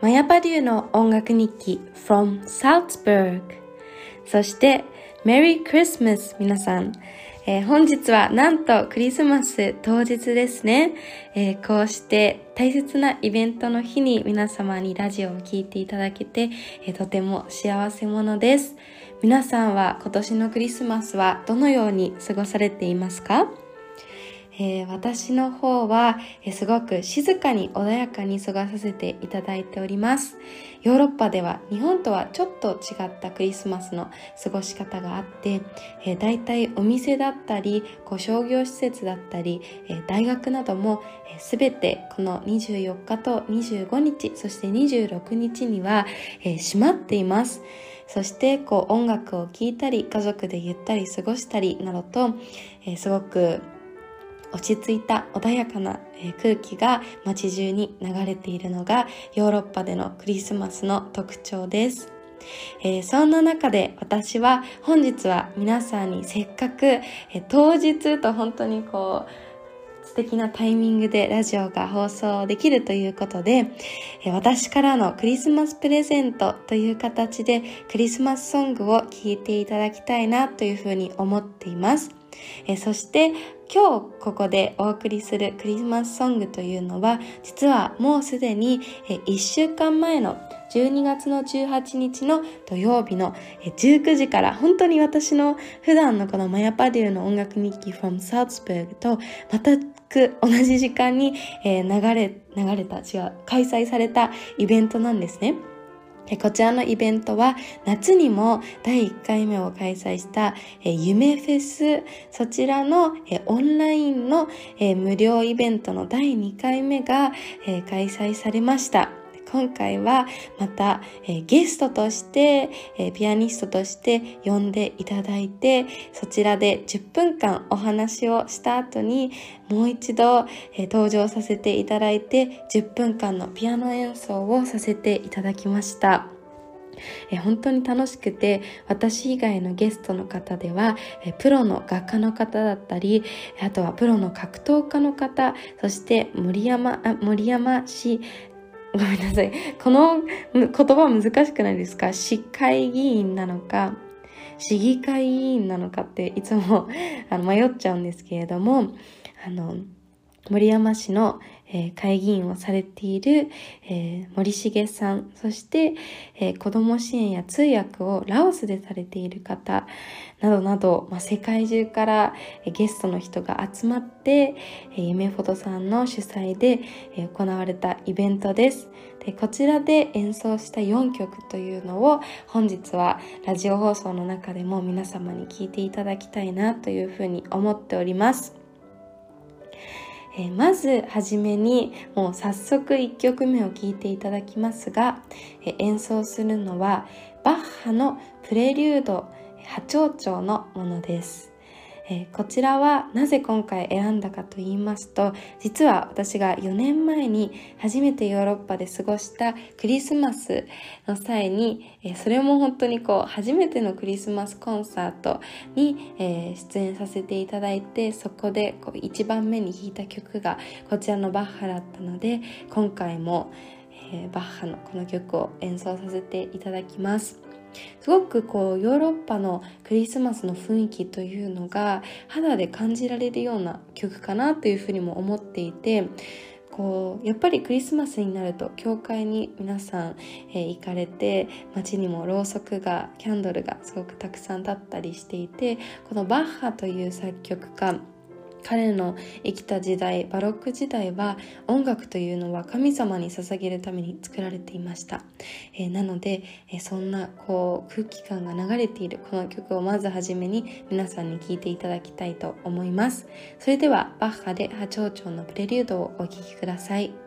マヤパデューの音楽日記 from Salzburg そしてメリークリスマス皆さん、えー、本日はなんとクリスマス当日ですね、えー、こうして大切なイベントの日に皆様にラジオを聴いていただけて、えー、とても幸せ者です。皆さんは今年のクリスマスはどのように過ごされていますか？えー、私の方は、えー、すごく静かに穏やかに過ごさせていただいております。ヨーロッパでは日本とはちょっと違ったクリスマスの過ごし方があって、えー、大体お店だったり、こう商業施設だったり、えー、大学などもすべ、えー、てこの24日と25日、そして26日には、えー、閉まっています。そしてこう音楽を聴いたり家族でゆったり過ごしたりなどと、えー、すごく落ち着いた穏やかな空気が街中に流れているのがヨーロッパでのクリスマスの特徴です。えー、そんな中で私は本日は皆さんにせっかく、えー、当日と本当にこう素敵なタイミングでラジオが放送できるということで、えー、私からのクリスマスプレゼントという形でクリスマスソングを聴いていただきたいなというふうに思っています。えそして今日ここでお送りするクリスマスソングというのは実はもうすでに1週間前の12月の18日の土曜日の19時から本当に私の普段のこのマヤパデューの音楽日記 from Salzburg と全く同じ時間に流れ、流れた、違う、開催されたイベントなんですね。こちらのイベントは夏にも第1回目を開催した夢フェス、そちらのオンラインの無料イベントの第2回目が開催されました。今回はまた、えー、ゲストとして、えー、ピアニストとして呼んでいただいて、そちらで10分間お話をした後に、もう一度、えー、登場させていただいて、10分間のピアノ演奏をさせていただきました。え本当に楽しくて私以外のゲストの方ではえプロの画家の方だったりあとはプロの格闘家の方そして森山あ森山氏ごめんなさい。この言葉難しくないですか？市会議員なのか、市議会議員なのかっていつもあの迷っちゃうんですけれども、あの、森山市の、えー、会議員をされている、えー、森重さん、そして、えー、子供支援や通訳をラオスでされている方、などなど、まあ、世界中から、えゲストの人が集まって、え夢フォトさんの主催で、え行われたイベントです。でこちらで演奏した4曲というのを本日はラジオ放送の中でも皆様に聴いていただきたいなというふうに思っております。えー、まずはじめにもう早速1曲目を聴いていただきますが、えー、演奏するのはバッハのプレリュード波長長のものです。えー、こちらはなぜ今回選んだかと言いますと実は私が4年前に初めてヨーロッパで過ごしたクリスマスの際に、えー、それも本当にこう初めてのクリスマスコンサートに、えー、出演させていただいてそこでこう1番目に弾いた曲がこちらのバッハだったので今回も、えバッハのこの曲を演奏させていただきます。すごくこうヨーロッパのクリスマスの雰囲気というのが肌で感じられるような曲かなというふうにも思っていてこうやっぱりクリスマスになると教会に皆さん、えー、行かれて街にもろうそくがキャンドルがすごくたくさん立ったりしていてこのバッハという作曲家彼の生きた時代バロック時代は音楽というのは神様に捧げるために作られていました、えー、なので、えー、そんなこう空気感が流れているこの曲をまずはじめに皆さんに聴いていただきたいと思います。それではバッハで波長長のプレリュードをお聴きください。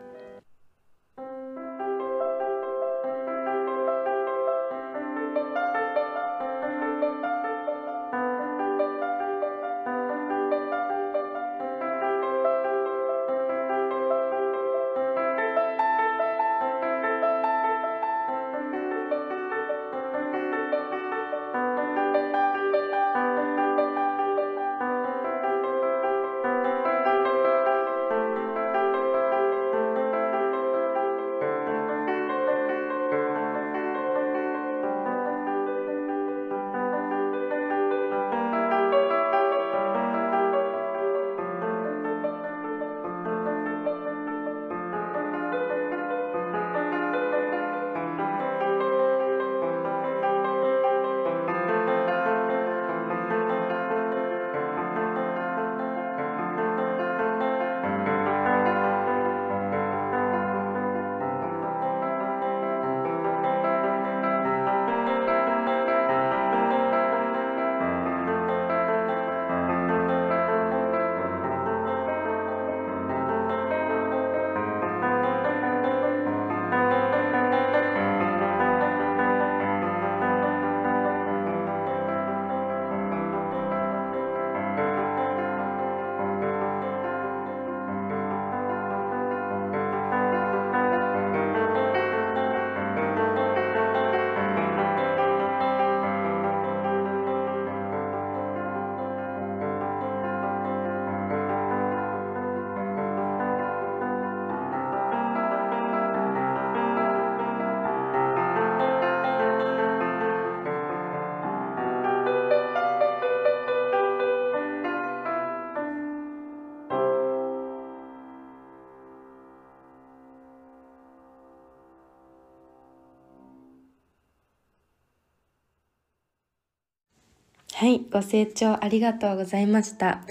はい、ご清聴ありがとうございました。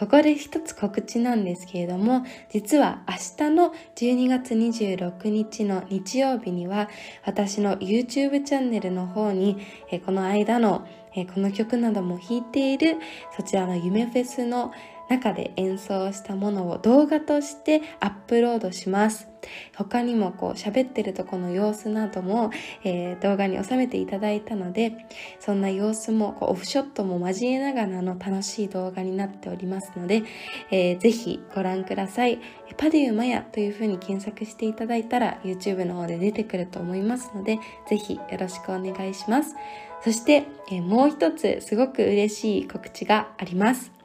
ここで一つ告知なんですけれども、実は明日の12月26日の日曜日には、私の YouTube チャンネルの方に、この間のこの曲なども弾いているそちらの夢フェスの中で演奏したものを動画としてアップロードします。他にもこう喋ってるとこの様子なども、えー、動画に収めていただいたのでそんな様子もこうオフショットも交えながらの楽しい動画になっておりますので、えー、ぜひご覧ください。パデューマヤというふうに検索していただいたら YouTube の方で出てくると思いますのでぜひよろしくお願いします。そして、えー、もう一つすごく嬉しい告知があります。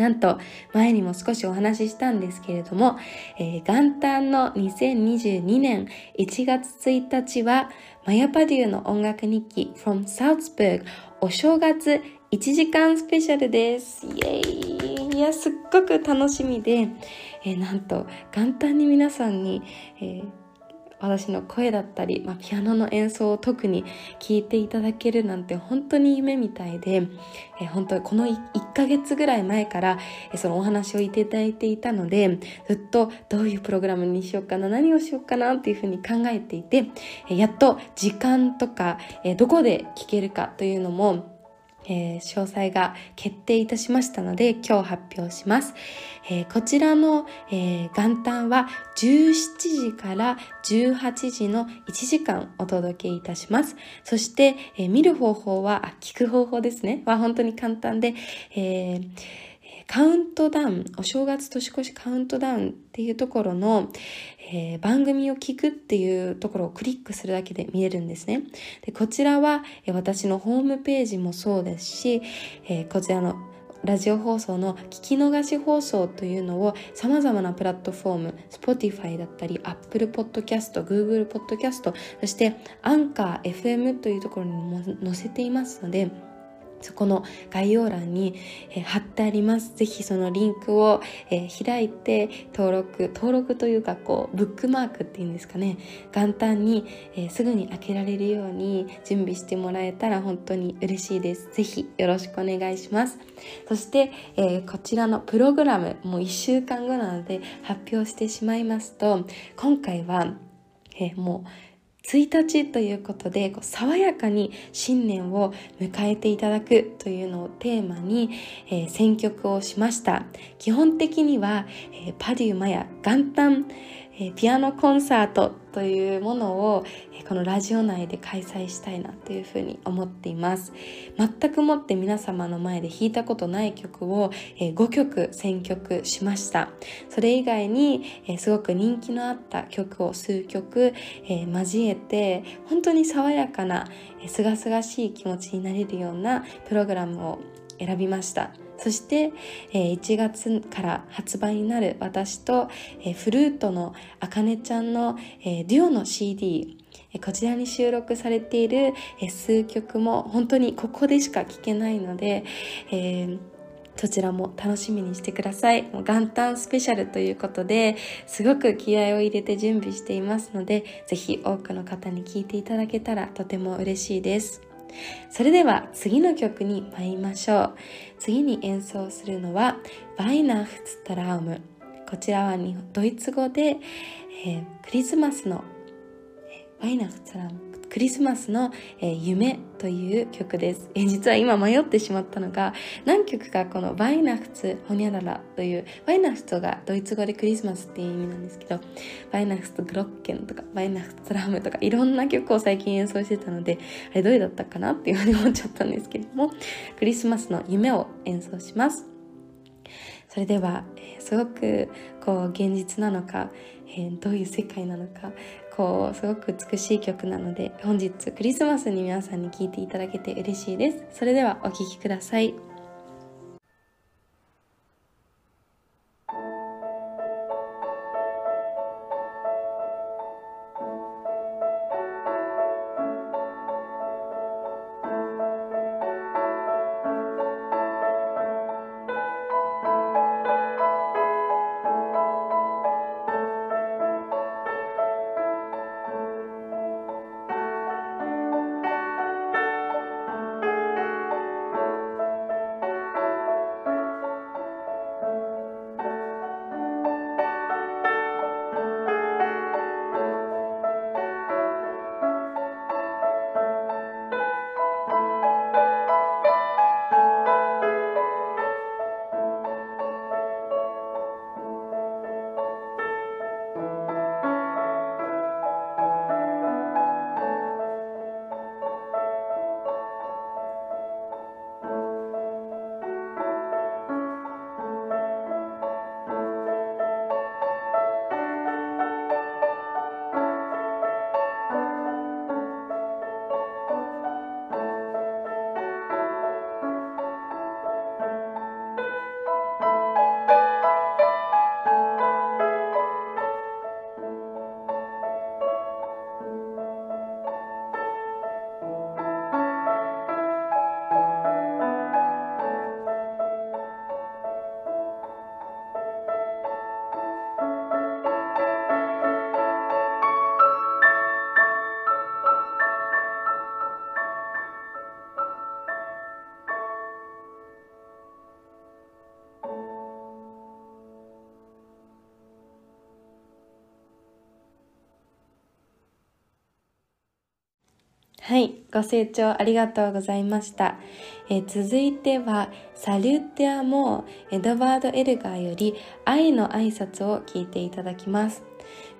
なんと前にも少しお話ししたんですけれども、えー、元旦の2022年1月1日はマヤパデューの音楽日記 from Salzburg お正月1時間スペシャルです。イエーイいや、すっごく楽しみで、えー、なんと元旦に皆さんに、えー私の声だったり、まあ、ピアノの演奏を特に聴いていただけるなんて本当に夢みたいで、えー、本当この 1, ヶ月ぐらい前から、えー、そのお話をいただいていたのでずっとどういうプログラムにしようかな何をしようかなっていうふうに考えていて、えー、やっと時間とか、えどこで聴けるかというのもえー、詳細が決定いたしましたので今日発表します。えー、こちらの、えー、元旦は17時から18時の1時間お届けいたします。そして、え見る方法は、あ、聞く方法ですね。は本当に簡単で、えーカウントダウン、お正月年越しカウントダウンっていうところの、えー、番組を聞くっていうところをクリックするだけで見えるんですね。でこちらは、え私のホームページもそうですし、えー、こちらのラジオ放送の聞き逃し放送というのを様々なプラットフォーム、Spotify だったり、Apple Podcast、Google Podcast、そしてアンカー FM というところにも載せていますので、そこの概要欄に、え、貼ってあります。ぜひそのリンクを、え、開いて登録、登録というかこう、ブックマークっていうんですかね、元旦に、え、すぐに開けられるように準備してもらえたら本当に嬉しいです。ぜひよろしくお願いします。そして、えこちらのプログラム、もう1週間後なので発表してしまいますと、今回は、えもう、1日ということでこう爽やかに新年を迎えていただくというのをテーマに、えー、選曲をしました。基本的には、えー、パデューマや元旦、えピアノコンサートというものを、えこのラジオ内で開催したいなというふうに思っています。全くもって皆様の前で弾いたことない曲を、え5曲選曲しました。それ以外に、えすごく人気のあった曲を数曲、え交えて本当に爽やかなすがすがしい気持ちになれるようなプログラムを選びました。そして、え1月から発売になる私と、えフルートのあかねちゃんの、えデュオの CD こちらに収録されている数曲も本当にここでしか聴けないので、えーそちらも楽しみにしてください。もう元旦スペシャルということで、すごく気合を入れて準備していますので、ぜひ多くの方に聴いていただけたらとても嬉しいです。それでは次の曲に参りましょう。次に演奏するのは、バイナフツトラウム。こちらはドイツ語で、えー、クリスマスの、え、バイナフツトラウム。クリスマスの、え、夢という曲です、え、実は今迷ってしまったのが何曲かこのバイナフツホニャララというバイナフツがドイツ語でクリスマスっていう意味なんですけどバイナフツグロッケンとかバイナフツラムとかいろんな曲を最近演奏してたのであれどれだったかなっていうふうに思っちゃったんですけどもクリスマスの夢を演奏します。それでは、えー、すごくこう現実なのか、えー、どういう世界なのかこうすごく美しい曲なので本日クリスマスに皆さんに聴いていただけて嬉しいです。それではお聴きください。ご清聴ありがとうございました。え、続いては、サリュッテアモー、エドワード・エルガーより愛の挨拶を聞いていただきます。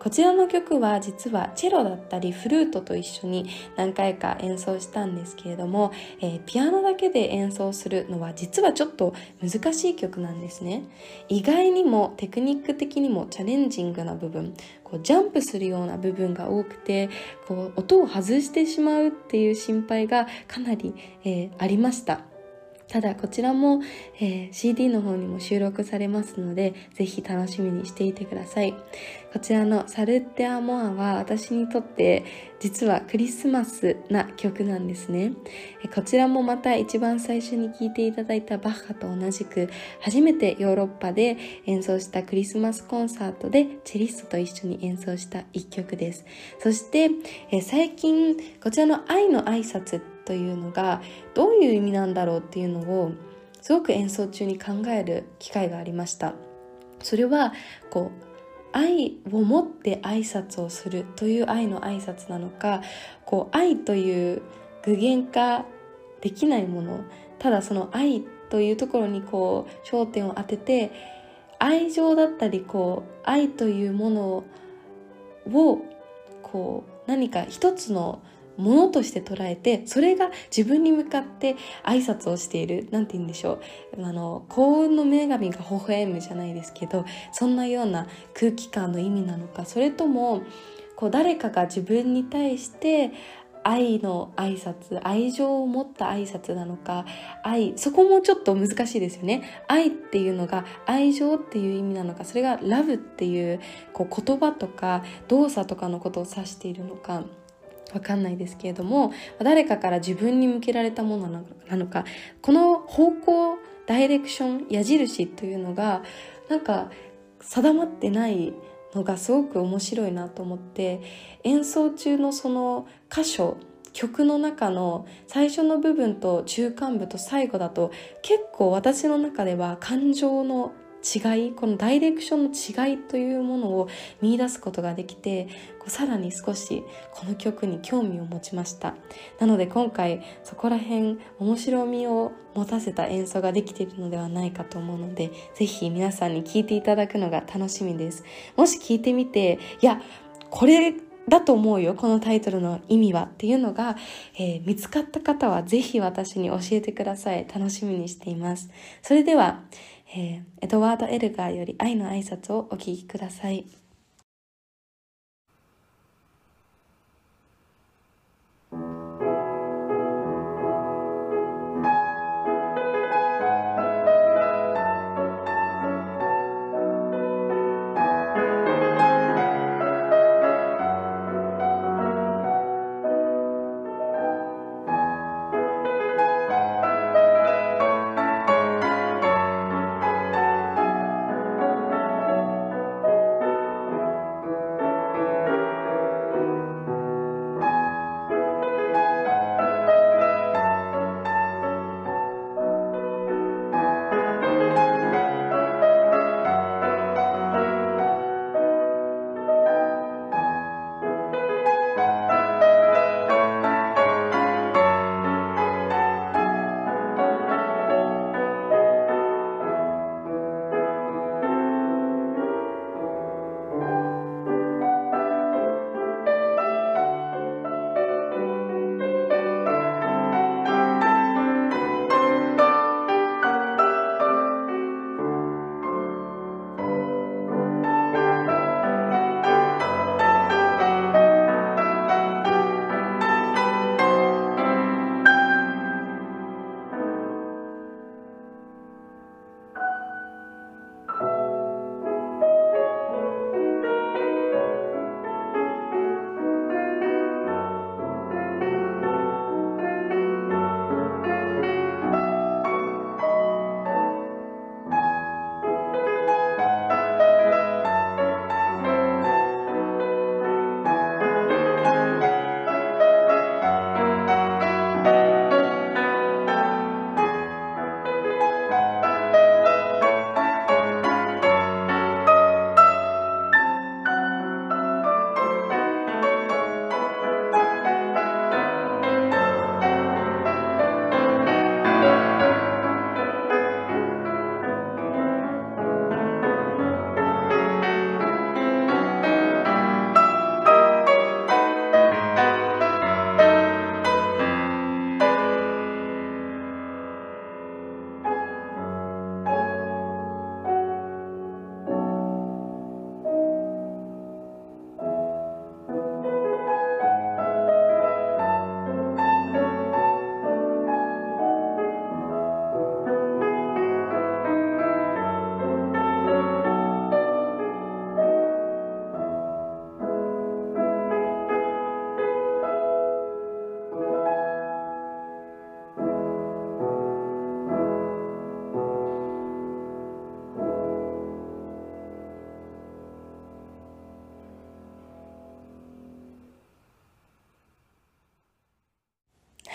こちらの曲は実はチェロだったりフルートと一緒に何回か演奏したんですけれども、えー、ピアノだけで演奏するのは実はちょっと難しい曲なんですね。意外にもテクニック的にもチャレンジングな部分、こうジャンプするような部分が多くて、こう音を外してしまうっていう心配がかなり、えー、ありました。ただこちらも、えー、CD の方にも収録されますので、ぜひ楽しみにしていてください。こちらのサルッテアモアは私にとって実はクリスマスな曲なんですね。こちらもまた一番最初に聴いていただいたバッハと同じく初めてヨーロッパで演奏したクリスマスコンサートでチェリストと一緒に演奏した一曲です。そしてえ最近こちらの愛の挨拶というのがどういう意味なんだろうっていうのをすごく演奏中に考える機会がありました。それはこう愛を持って挨拶をするという愛の挨拶なのかこう愛という具現化できないものただその愛というところにこう焦点を当てて愛情だったりこう愛というものをこう何か一つのものとして捉えてそれが自分に向かって挨拶をしている何て言うんでしょう。あの幸運の女神が微笑むじゃないですけどそんなような空気感の意味なのかそれともこう誰かが自分に対して愛の挨拶愛情を持った挨拶なのか愛そこもちょっと難しいですよね。愛っていうのが愛情っていう意味なのかそれがラブっていうこう言葉とか動作とかのことを指しているのか。わかんないですけれども誰かから自分に向けられたものなのかこの方向ダイレクション矢印というのがなんか定まってないのがすごく面白いなと思って演奏中のその箇所曲の中の最初の部分と中間部と最後だと結構私の中では感情の違いこのダイレクションの違いというものを見出すことができてこうさらに少しこの曲に興味を持ちました。なので今回そこら辺面白みを持たせた演奏ができているのではないかと思うのでぜひ皆さんに聴いていただくのが楽しみです。もし聴いてみていやこれだと思うよこのタイトルの意味はっていうのが、えー、見つかった方はぜひ私に教えてください。楽しみにしています。それではえー、エドワード・エルガーより愛の挨拶をお聞きください。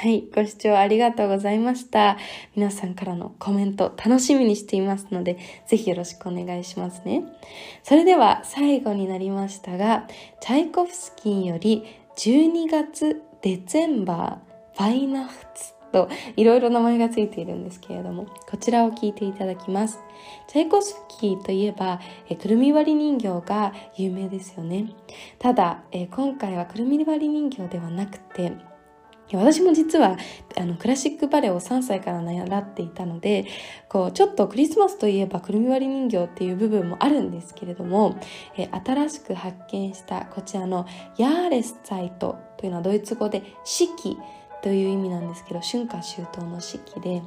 はい、ご視聴ありがとうございました。皆さんからのコメント楽しみにしていますので、ぜひよろしくお願いしますね。それでは最後になりましたが、チャイコフスキーより12月デツェンバーファイナフツといろいろ名前がついているんですけれども、こちらを聞いていただきます。チャイコフスキーといえば、えくるみ割り人形が有名ですよね。ただ、え今回はくるみ割り人形ではなくて、私も実はあのクラシックバレエを3歳から習っていたのでこうちょっとクリスマスといえばくるみ割り人形っていう部分もあるんですけれども、え新しく発見したこちらのヤーレスサイトというのはドイツ語で四季という意味なんですけど春夏秋冬の四季で、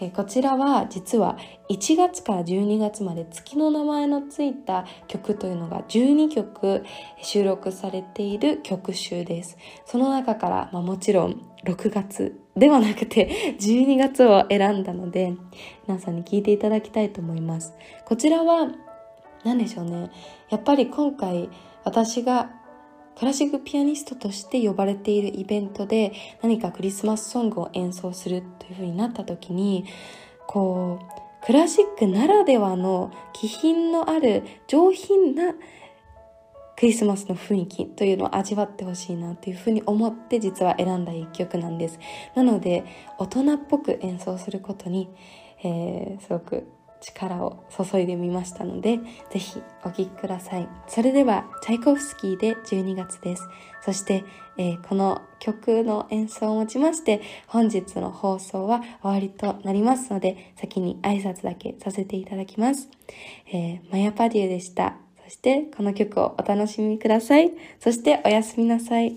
えこちらは実は1月から12月まで月の名前のついた曲というのが12曲収録されている曲集です。その中から、まあ、もちろん6月ではなくて 12月を選んだので皆さんに聞いていただきたいと思います。こちらは何でしょうね。やっぱり今回私がクラシックピアニストとして呼ばれているイベントで何かクリスマスソングを演奏するというふうになった時にこうクラシックならではの気品のある上品なクリスマスの雰囲気というのを味わってほしいなというふうに思って実は選んだ一曲なんです。なので大人っぽく演奏することに、えー、すごく力を注いでみましたので、ぜひお聴きください。それでは、チャイコフスキーで12月です。そして、えー、この曲の演奏をもちまして、本日の放送は終わりとなりますので、先に挨拶だけさせていただきます。えー、マヤパデューでした。そして、この曲をお楽しみください。そして、おやすみなさい。